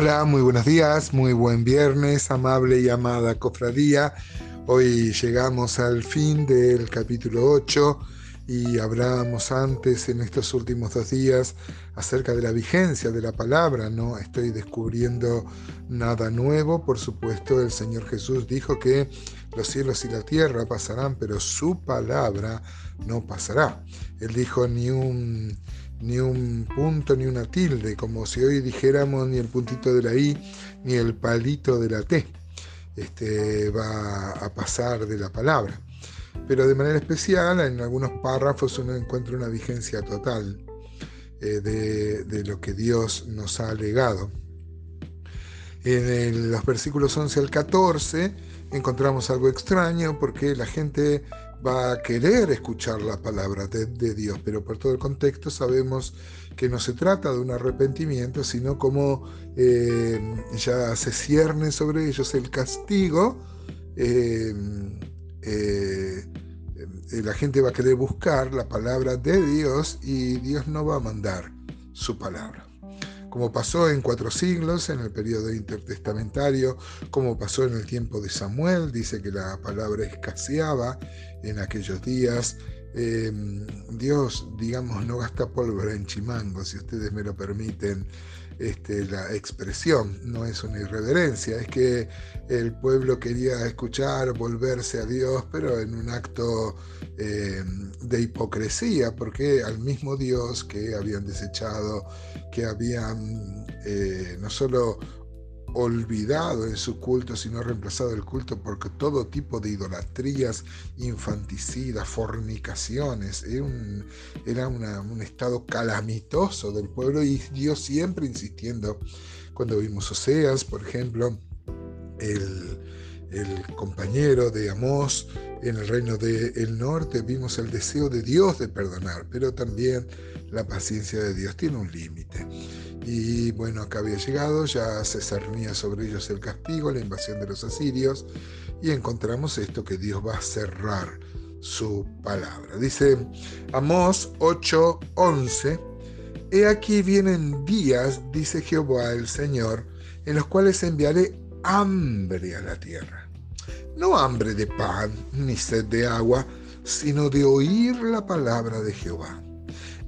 Hola, muy buenos días, muy buen viernes, amable y amada cofradía. Hoy llegamos al fin del capítulo 8 y hablábamos antes en estos últimos dos días acerca de la vigencia de la palabra. No estoy descubriendo nada nuevo, por supuesto el Señor Jesús dijo que los cielos y la tierra pasarán, pero su palabra no pasará. Él dijo ni un ni un punto ni una tilde, como si hoy dijéramos ni el puntito de la I ni el palito de la T. Este, va a pasar de la palabra. Pero de manera especial, en algunos párrafos uno encuentra una vigencia total eh, de, de, lo que Dios nos ha legado. En los versículos 11 al 14 encontramos algo extraño porque la gente va a querer escuchar la palabra de, Dios, pero por todo el contexto sabemos que no se trata de un arrepentimiento, sino como eh, ya se cierne sobre ellos el castigo, eh, eh, la gente va a querer buscar la palabra de Dios y Dios no va a mandar su palabra como pasó en cuatro siglos, en el periodo intertestamentario, como pasó en el tiempo de Samuel, dice que la palabra escaseaba en aquellos días. Em, Dios, digamos, no gasta pólvora en chimango, si ustedes me lo permiten este, la expresión, no es una irreverencia, es que el pueblo quería escuchar, volverse a Dios, pero en un acto eh, de hipocresía, porque al mismo Dios que habían desechado, que habían eh, no solo olvidado en su culto, sino reemplazado el culto por todo tipo de idolatrías infanticidas, fornicaciones. Era, un, era un estado calamitoso del pueblo y Dios siempre insistiendo. Cuando vimos Oseas, por ejemplo, el, el compañero de Amós en el reino del norte, vimos el deseo de Dios de perdonar, pero también la paciencia de Dios tiene un límite. Y bueno, acá había llegado, ya se cernía sobre ellos el castigo, la invasión de los asirios, y encontramos esto que Dios va a cerrar su palabra. Dice Amós 8:11, He aquí vienen días, dice Jehová el Señor, en los cuales enviaré hambre a la tierra. No hambre de pan ni sed de agua, sino de oír la palabra de Jehová.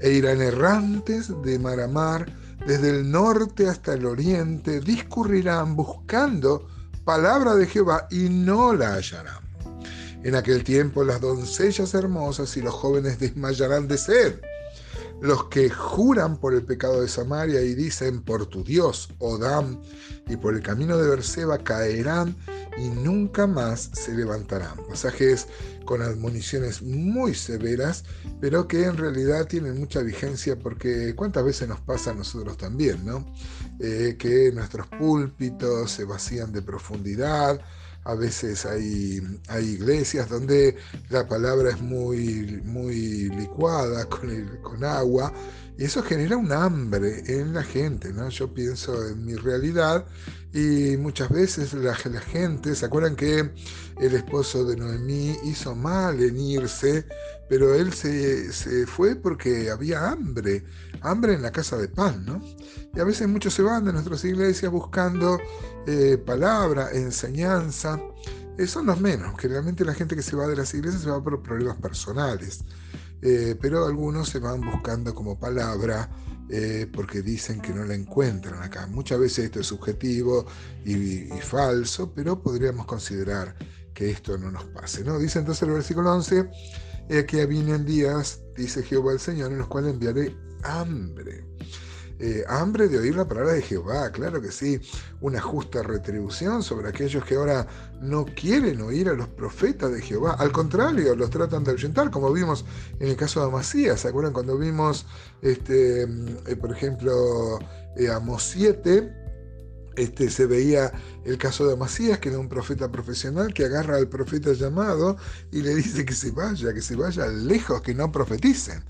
E irán errantes de mar a mar, desde el norte hasta el oriente, discurrirán buscando palabra de Jehová y no la hallarán. En aquel tiempo las doncellas hermosas y los jóvenes desmayarán de sed. Los que juran por el pecado de Samaria y dicen por tu Dios, Odam, y por el camino de Berseba caerán y nunca más se levantarán. Pasajes con admoniciones muy severas, pero que en realidad tienen mucha vigencia porque cuántas veces nos pasa a nosotros también, ¿no? Eh, que nuestros púlpitos se vacían de profundidad, a veces hay, hay, iglesias donde la palabra es muy, muy licuada con, con agua eso genera un hambre en la gente, ¿no? Yo pienso en mi realidad y muchas veces la, gente, ¿se acuerdan que el esposo de Noemí hizo mal en irse, pero él se, se, fue porque había hambre, hambre en la casa de pan, ¿no? Y a veces muchos se van de nuestras iglesias buscando eh, palabra, enseñanza. Son los menos, generalmente la gente que se va de las iglesias se va por problemas personales. Eh, pero algunos se van buscando como palabra eh, porque dicen que no la encuentran acá. Muchas veces esto es subjetivo y, falso, pero podríamos considerar que esto no nos pase. ¿no? Dice entonces el versículo 11, que vienen días, dice Jehová el Señor, en los cuales enviaré hambre eh, hambre de oír la palabra de Jehová, claro que sí, una justa retribución sobre aquellos que ahora no quieren oír a los profetas de Jehová, al contrario, los tratan de ahuyentar, como vimos en el caso de Amasías, ¿se acuerdan cuando vimos, este, eh, por ejemplo, eh, Amos 7? Este, se veía el caso de Amasías, que era un profeta profesional que agarra al profeta llamado y le dice que se vaya, que se vaya lejos, que no profeticen.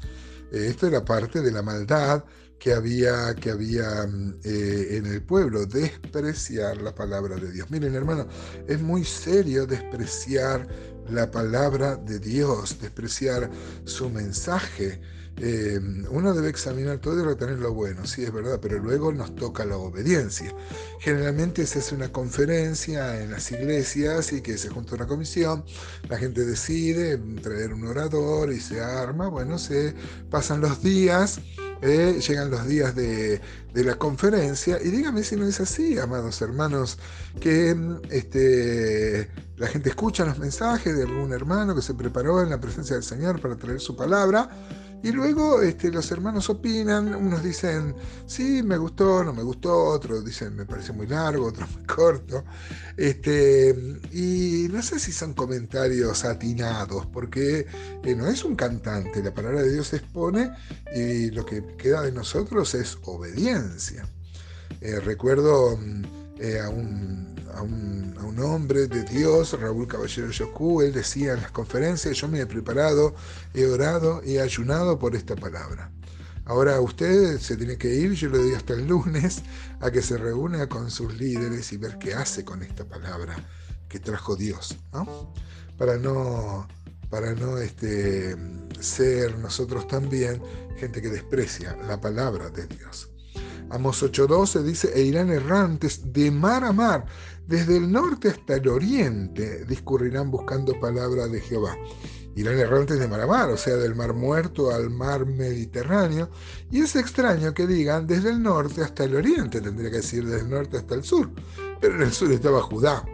Esto era parte de la maldad que había, que había mm, eh, en el pueblo, despreciar la palabra de Dios. Miren, hermano, es muy serio despreciar la palabra de Dios, despreciar su mensaje. Eh, uno debe examinar todo y retener lo bueno, sí es verdad, pero luego nos toca la obediencia. Generalmente se hace una conferencia en las iglesias y que se junta una comisión, la gente decide traer un orador y se arma, bueno, se pasan los días eh, llegan los días de, la conferencia. Y dígame si no es así, amados hermanos, que este, la gente escucha los mensajes de algún hermano que se preparó en la presencia del Señor para traer su palabra y luego este, los hermanos opinan, unos dicen, sí, me gustó, no me gustó, otros dicen, me parece muy largo, otros muy corto. Este, y no sé si son comentarios atinados, porque eh, no es un cantante, la palabra de Dios se expone y lo que queda de nosotros es obediencia. Eh, recuerdo mm, eh, a un a un, hombre de Dios, Raúl Caballero Yocú, él decía en las conferencias, yo me he preparado, he orado he ayunado por esta palabra. Ahora usted se tiene que ir, yo le doy hasta el lunes, a que se reúna con sus líderes y ver qué hace con esta palabra que trajo Dios, ¿no? Para no, para no este, ser nosotros también gente que desprecia la palabra de Dios. Amos 8:12 dice, e irán errantes de mar a mar, desde el norte hasta el oriente, discurrirán buscando palabra de Jehová. Irán errantes de mar a mar, o sea, del mar muerto al mar Mediterráneo. Y es extraño que digan desde el norte hasta el oriente, tendría que decir desde el norte hasta el sur. Pero en el sur estaba Judá.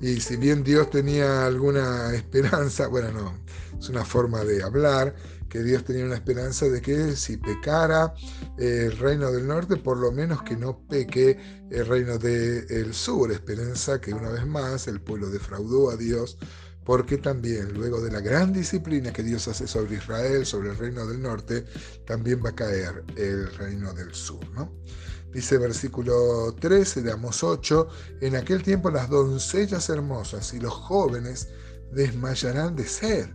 Y si bien Dios tenía alguna esperanza, bueno, no, es una forma de hablar, que Dios tenía una esperanza de que si pecara el reino del norte, por lo menos que no peque el reino del sur. Esperanza que una vez más el pueblo defraudó a Dios, porque también luego de la gran disciplina que Dios hace sobre Israel, sobre el reino del norte, también va a caer el reino del sur. ¿no? Dice versículo 13 de Amos 8, en aquel tiempo las doncellas hermosas y los jóvenes desmayarán de sed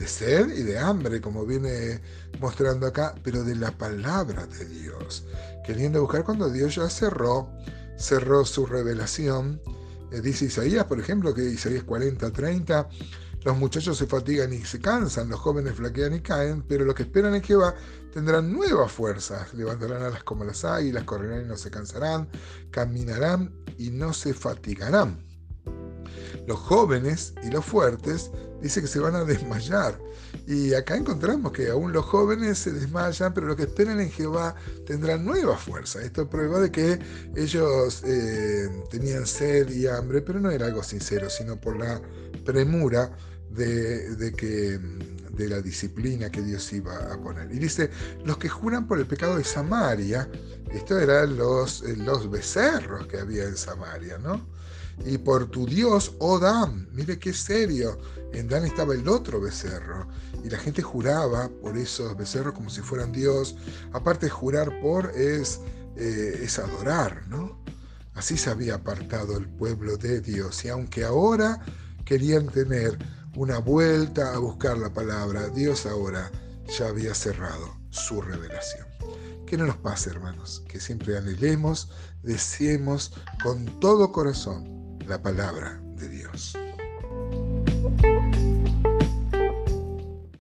de sed y de hambre, como viene mostrando acá, pero de la palabra de Dios. Queriendo buscar cuando Dios ya cerró, cerró su revelación. Eh, dice Isaías, por ejemplo, que Isaías 40, 30, los muchachos se fatigan y se cansan, los jóvenes flaquean y caen, pero los que esperan en Jehová tendrán nuevas fuerzas, levantarán alas como las águilas, correrán y no se cansarán, caminarán y no se fatigarán. Los jóvenes y los fuertes dice que se van a desmayar. Y acá encontramos que aún los jóvenes se desmayan, pero los que esperan en Jehová tendrán nueva fuerza. Esto prueba de que ellos eh, tenían sed y hambre, pero no era algo sincero, sino por la premura de, que de la disciplina que Dios iba a poner. Y dice, los que juran por el pecado de Samaria, esto eran los, los becerros que había en Samaria, ¿no? Y por tu Dios, oh Dan. Mire qué serio. En Dan estaba el otro becerro. Y la gente juraba por esos becerros como si fueran Dios. Aparte, jurar por es, eh, es adorar, ¿no? Así se había apartado el pueblo de Dios. Y aunque ahora querían tener una vuelta a buscar la palabra, Dios ahora ya había cerrado su revelación. Que no nos pase, hermanos, que siempre anhelemos, deseemos con todo corazón la palabra de Dios.